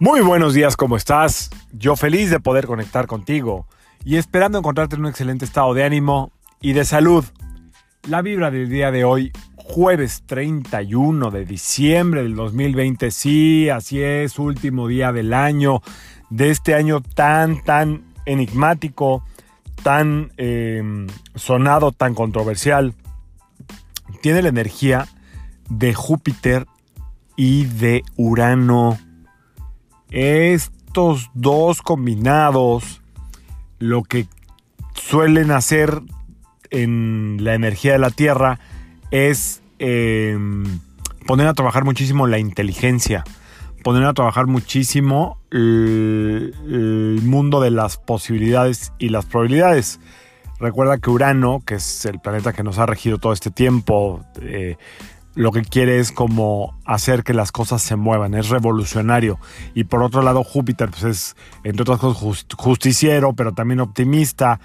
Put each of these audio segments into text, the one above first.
Muy buenos días, ¿cómo estás? Yo feliz de poder conectar contigo y esperando encontrarte en un excelente estado de ánimo y de salud. La vibra del día de hoy, jueves 31 de diciembre del 2020, sí, así es, último día del año, de este año tan, tan enigmático, tan eh, sonado, tan controversial. Tiene la energía de Júpiter y de Urano. Estos dos combinados, lo que suelen hacer en la energía de la Tierra es eh, poner a trabajar muchísimo la inteligencia, poner a trabajar muchísimo el, el, mundo de las posibilidades y las probabilidades. Recuerda que Urano, que es el planeta que nos ha regido todo este tiempo, eh, lo que quiere es como hacer que las cosas se muevan, es revolucionario. Y por otro lado, Júpiter, pues es, entre otras cosas, justiciero, pero también optimista.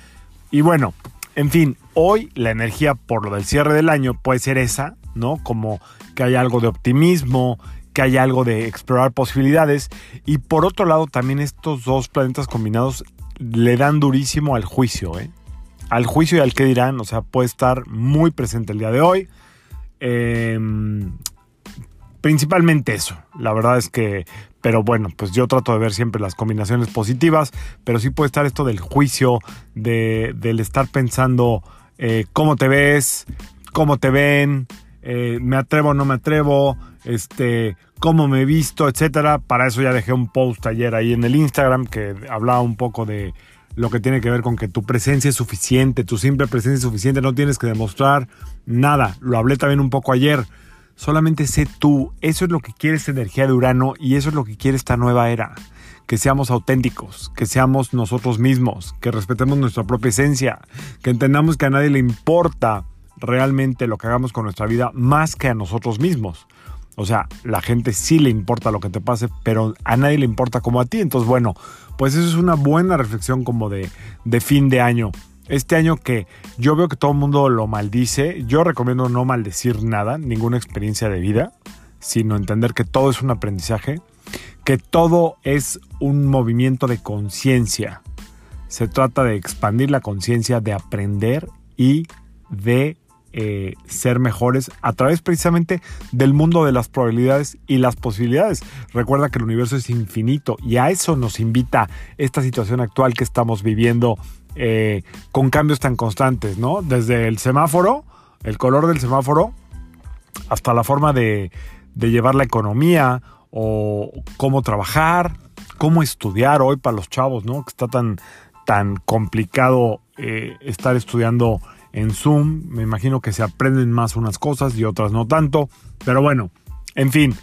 Y bueno, en fin, hoy la energía por lo del cierre del año puede ser esa, ¿no? Como que hay algo de optimismo, que hay algo de explorar posibilidades. Y por otro lado, también estos dos planetas combinados le dan durísimo al juicio, ¿eh? Al juicio y al que dirán, o sea, puede estar muy presente el día de hoy eh, principalmente eso. La verdad es que, pero bueno, pues yo trato de ver siempre las combinaciones positivas, pero sí puede estar esto del juicio, de, del estar pensando eh, cómo te ves, cómo te ven, eh, me atrevo o no me atrevo, este, cómo me he visto, etcétera. Para eso ya dejé un post ayer ahí en el Instagram que hablaba un poco de lo que tiene que ver con que tu presencia es suficiente, tu simple presencia es suficiente, no tienes que demostrar nada. Lo hablé también un poco ayer. Solamente sé tú, eso es lo que quiere esta energía de Urano y eso es lo que quiere esta nueva era. Que seamos auténticos, que seamos nosotros mismos, que respetemos nuestra propia esencia, que entendamos que a nadie le importa realmente lo que hagamos con nuestra vida más que a nosotros mismos. O sea, la gente sí le importa lo que te pase, pero a nadie le importa como a ti. Entonces, bueno, pues eso es una buena reflexión como de, de fin de año. Este año que yo veo que todo el mundo lo maldice, yo recomiendo no maldecir nada, ninguna experiencia de vida, sino entender que todo es un aprendizaje, que todo es un movimiento de conciencia. Se trata de expandir la conciencia, de aprender y de eh, ser mejores a través precisamente del mundo de las probabilidades y las posibilidades. Recuerda que el universo es infinito y a eso nos invita esta situación actual que estamos viviendo eh, con cambios tan constantes, ¿no? Desde el semáforo, el color del semáforo, hasta la forma de, llevar la economía o cómo trabajar, cómo estudiar hoy para los chavos, ¿no? Que está tan, tan complicado eh, estar estudiando en Zoom. Me imagino que se aprenden más unas cosas y otras no tanto. Pero bueno, en fin.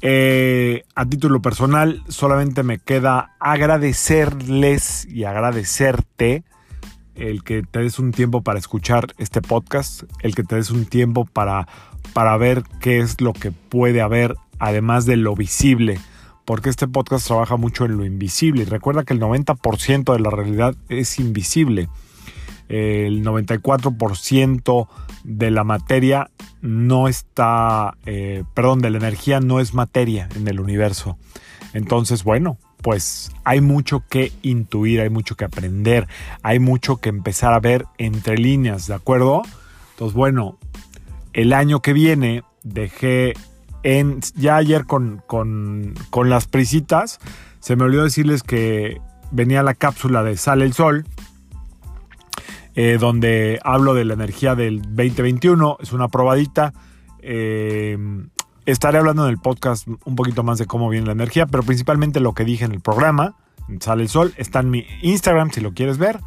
Eh, a título personal, solamente me queda agradecerles y agradecerte el que te des un tiempo para escuchar este podcast, el que te des un tiempo para, para ver qué es lo que puede haber además de lo visible, porque este podcast trabaja mucho en lo invisible y recuerda que el 90% de la realidad es invisible el 94% de la materia no está, eh, perdón, de la energía no es materia en el universo. Entonces, bueno, pues hay mucho que intuir, hay mucho que aprender, hay mucho que empezar a ver entre líneas, ¿de acuerdo? Entonces, bueno, el año que viene dejé en, ya ayer con, con, con las prisitas, se me olvidó decirles que venía la cápsula de Sale el Sol, eh, donde hablo de la energía del 2021. Es una probadita. Eh, estaré hablando en el podcast un poquito más de cómo viene la energía, pero principalmente lo que dije en el programa. Sale el sol. Está en mi Instagram si lo quieres ver.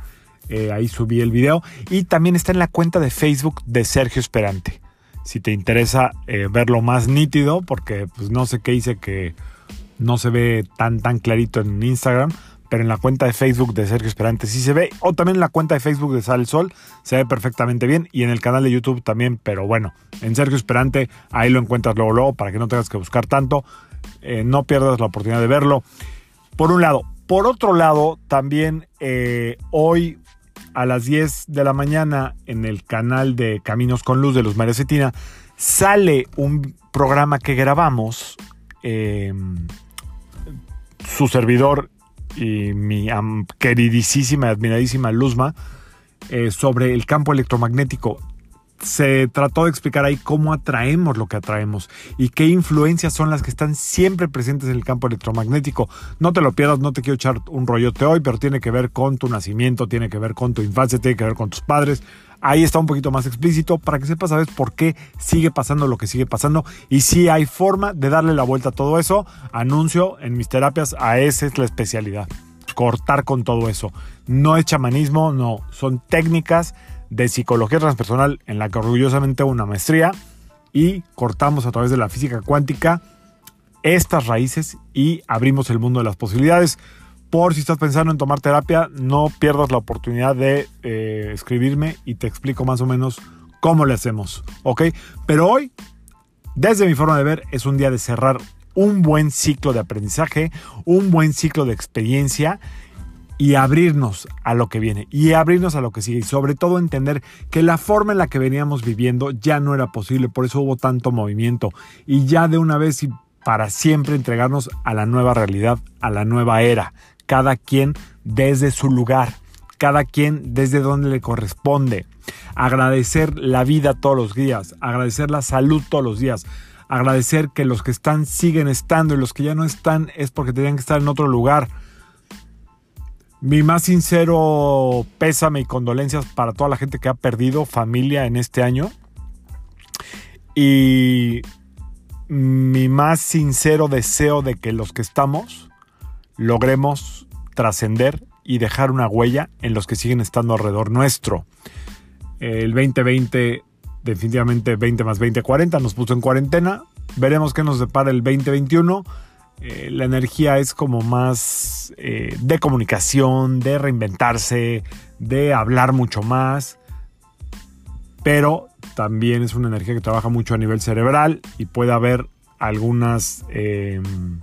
Eh, ahí subí el video. Y también está en la cuenta de Facebook de Sergio Esperante. Si te interesa verlo más nítido, porque pues, no sé qué hice que no se ve tan tan clarito en Instagram pero en la cuenta de Facebook de Sergio Esperante sí se ve, o también en la cuenta de Facebook de Sal el Sol se ve perfectamente bien, y en el canal de YouTube también, pero bueno, en Sergio Esperante ahí lo encuentras luego, luego, para que no tengas que buscar tanto, eh, no pierdas la oportunidad de verlo. Por un lado. Por otro lado, también eh, hoy a las 10 de la mañana en el canal de Caminos con Luz de los María Cetina sale un programa que grabamos. Eh, su servidor y mi queridísima admiradísima Luzma eh, sobre el campo electromagnético se trató de explicar ahí cómo atraemos lo que atraemos y qué influencias son las que están siempre presentes en el campo electromagnético. No te lo pierdas, no te quiero echar un rollote hoy, pero tiene que ver con tu nacimiento, tiene que ver con tu infancia, tiene que ver con tus padres. Ahí está un poquito más explícito para que sepas, sabes, por qué sigue pasando lo que sigue pasando y si hay forma de darle la vuelta a todo eso. Anuncio en mis terapias, a esa es la especialidad. Cortar con todo eso. No es chamanismo, no, son técnicas de psicología transpersonal en la que orgullosamente una maestría y cortamos a través de la física cuántica estas raíces y abrimos el mundo de las posibilidades. Por si estás pensando en tomar terapia, no pierdas la oportunidad de eh, escribirme y te explico más o menos cómo le hacemos, ¿ok? Pero hoy, desde mi forma de ver, es un día de cerrar un buen ciclo de aprendizaje, un buen ciclo de experiencia y abrirnos a lo que viene y abrirnos a lo que sigue y sobre todo entender que la forma en la que veníamos viviendo ya no era posible, por eso hubo tanto movimiento y ya de una vez y para siempre entregarnos a la nueva realidad, a la nueva era, cada quien desde su lugar, cada quien desde donde le corresponde, agradecer la vida todos los días, agradecer la salud todos los días, agradecer que los que están siguen estando y los que ya no están es porque tenían que estar en otro lugar mi más sincero pésame y condolencias para toda la gente que ha perdido familia en este año. Y mi más sincero deseo de que los que estamos logremos trascender y dejar una huella en los que siguen estando alrededor nuestro. El 2020, definitivamente 20 más 20, 40, nos puso en cuarentena. Veremos qué nos depara el 2021 eh, la energía es como más eh, de comunicación, de reinventarse, de hablar mucho más, pero también es una energía que trabaja mucho a nivel cerebral y puede haber algunas em,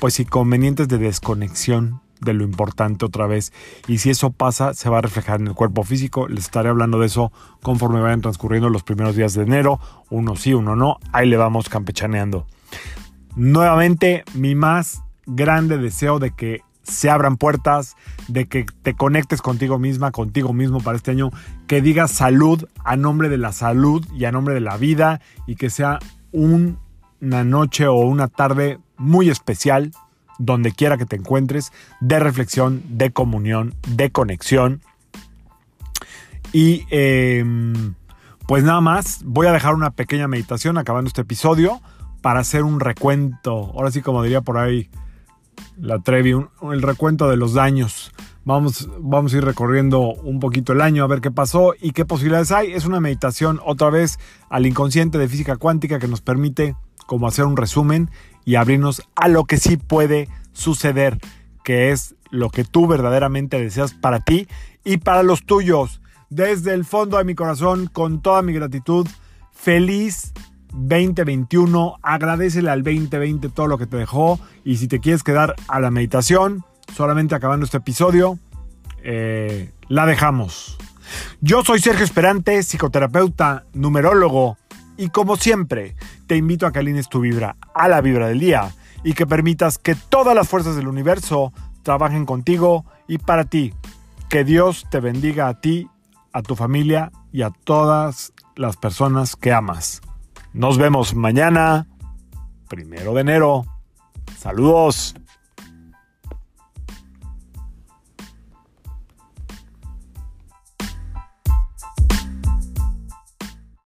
pues inconvenientes de desconexión de lo importante otra vez. Y si eso pasa, se va a reflejar en el cuerpo físico. Les estaré hablando de eso conforme vayan transcurriendo los primeros días de enero. Uno sí, uno no. Ahí le vamos campechaneando nuevamente mi más grande deseo de que se abran puertas, de que te conectes contigo misma, contigo mismo para este año, que digas salud a nombre de la salud y a nombre de la vida y que sea una noche o una tarde muy especial donde quiera que te encuentres, de reflexión, de comunión, de conexión. Y em, pues nada más, voy a dejar una pequeña meditación acabando este episodio para hacer un recuento. Ahora sí, como diría por ahí la Trevi, el recuento de los daños. Vamos, vamos a ir recorriendo un poquito el año a ver qué pasó y qué posibilidades hay. Es una meditación otra vez al inconsciente de física cuántica que nos permite como hacer un resumen y abrirnos a lo que sí puede suceder, que es lo que tú verdaderamente deseas para ti y para los tuyos. Desde el fondo de mi corazón, con toda mi gratitud, feliz 2021. Agradecele al 2020 todo lo que te dejó. Y si te quieres quedar a la meditación, solamente acabando este episodio, eh, la dejamos. Yo soy Sergio Esperante, psicoterapeuta, numerólogo. Y como siempre, te invito a que alines tu vibra a la vibra del día y que permitas que todas las fuerzas del universo trabajen contigo y para ti. Que Dios te bendiga a ti, a tu familia y a todas las personas que amas. Nos vemos mañana, primero de enero. Saludos.